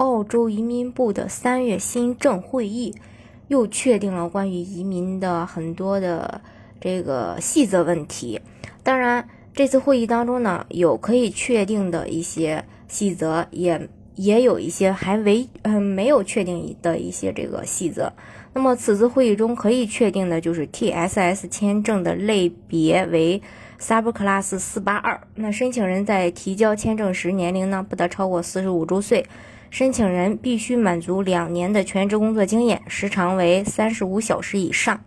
澳洲移民部的三月新政会议又确定了关于移民的很多的这个细则问题。当然，这次会议当中呢，有可以确定的一些细则，也也有一些还未嗯没有确定的一些这个细则。那么，此次会议中可以确定的就是 TSS 签证的类别为 Subclass 四八二。那申请人在提交签证时，年龄呢不得超过四十五周岁。申请人必须满足两年的全职工作经验，时长为三十五小时以上。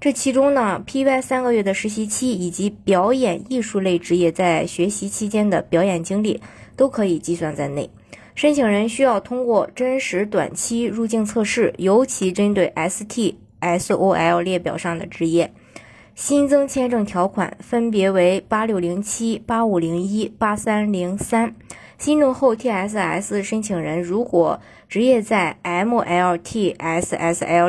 这其中呢，PY 三个月的实习期以及表演艺术类职业在学习期间的表演经历都可以计算在内。申请人需要通过真实短期入境测试，尤其针对 ST、SOL 列表上的职业。新增签证条款分别为八六零七、八五零一、八三零三。新政后，TSS 申请人如果职业在 MLTSSL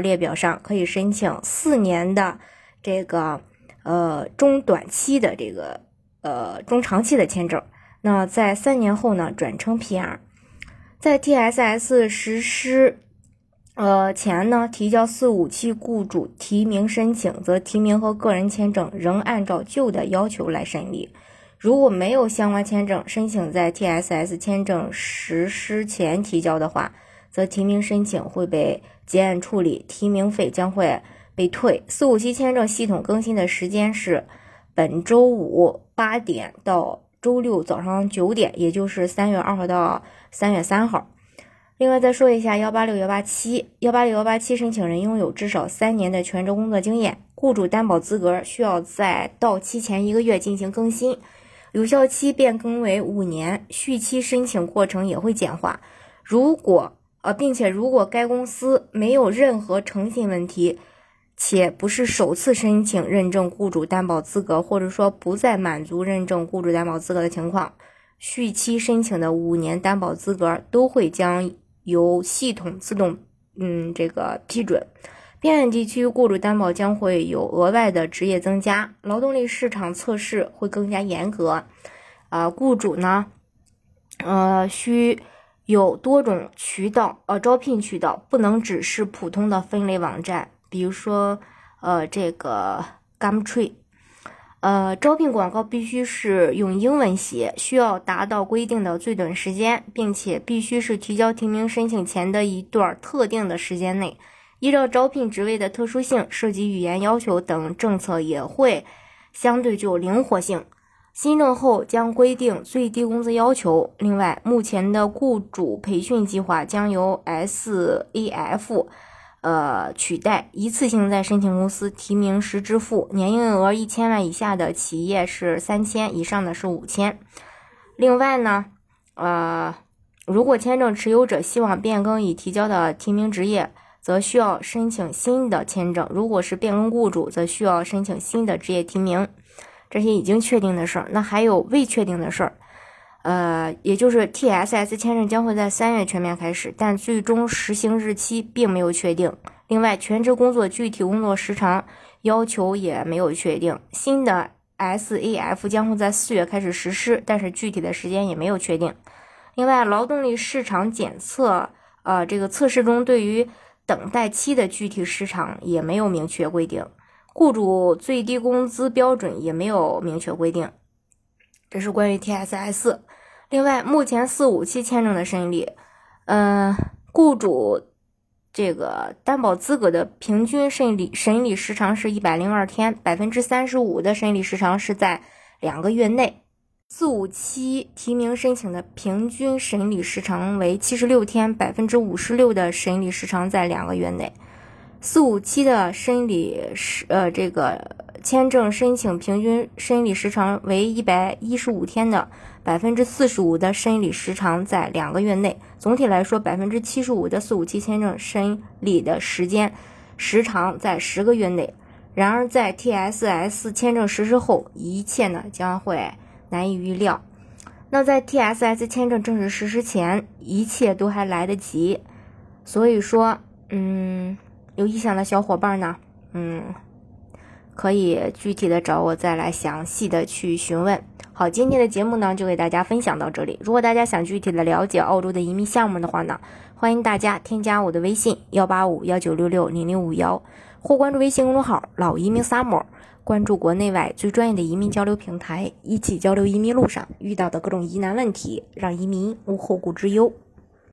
列表上，可以申请四年的这个呃中短期的这个呃中长期的签证。那在三年后呢，转成 PR。在 TSS 实施呃前呢，提交四五七雇主提名申请，则提名和个人签证仍按照旧的要求来审理。如果没有相关签证，申请在 TSS 签证实施前提交的话，则提名申请会被结案处理，提名费将会被退。四五七签证系统更新的时间是本周五八点到周六早上九点，也就是三月二号到三月三号。另外再说一下幺八六幺八七幺八六幺八七申请人拥有至少三年的全职工作经验，雇主担保资格需要在到期前一个月进行更新。有效期变更为五年，续期申请过程也会简化。如果呃，并且如果该公司没有任何诚信问题，且不是首次申请认证雇主担保资格，或者说不再满足认证雇主担保资格的情况，续期申请的五年担保资格都会将由系统自动嗯这个批准。边远地区雇主担保将会有额外的职业增加，劳动力市场测试会更加严格。啊，雇主呢，呃，需有多种渠道，呃，招聘渠道不能只是普通的分类网站，比如说，呃，这个 Gumtree。呃，招聘广告必须是用英文写，需要达到规定的最短时间，并且必须是提交提名申请前的一段特定的时间内。依照招聘职位的特殊性，涉及语言要求等政策也会相对具有灵活性。新政后将规定最低工资要求。另外，目前的雇主培训计划将由 SAF 呃取代，一次性在申请公司提名时支付，年营业额一千万以下的企业是三千，以上的是五千。另外呢，呃，如果签证持有者希望变更已提交的提名职业，则需要申请新的签证，如果是变更雇主，则需要申请新的职业提名。这些已经确定的事儿，那还有未确定的事儿，呃，也就是 TSS 签证将会在三月全面开始，但最终实行日期并没有确定。另外，全职工作具体工作时长要求也没有确定。新的 SAF 将会在四月开始实施，但是具体的时间也没有确定。另外，劳动力市场检测，呃，这个测试中对于等待期的具体时长也没有明确规定，雇主最低工资标准也没有明确规定。这是关于 TSS。另外，目前四五七签证的审理，呃，雇主这个担保资格的平均审理审理时长是一百零二天，百分之三十五的审理时长是在两个月内。四五七提名申请的平均审理时长为七十六天，百分之五十六的审理时长在两个月内。四五七的审理时，呃，这个签证申请平均审理时长为一百一十五天的，百分之四十五的审理时长在两个月内。总体来说，百分之七十五的四五七签证审理的时间时长在十个月内。然而，在 TSS 签证实施后，一切呢将会难以预料。那在 TSS 签证正式实施前，一切都还来得及。所以说，嗯，有意向的小伙伴呢，嗯。可以具体的找我再来详细的去询问。好，今天的节目呢就给大家分享到这里。如果大家想具体的了解澳洲的移民项目的话呢，欢迎大家添加我的微信幺八五幺九六六零零五幺，或关注微信公众号“老移民 summer”，关注国内外最专业的移民交流平台，一起交流移民路上遇到的各种疑难问题，让移民无后顾之忧。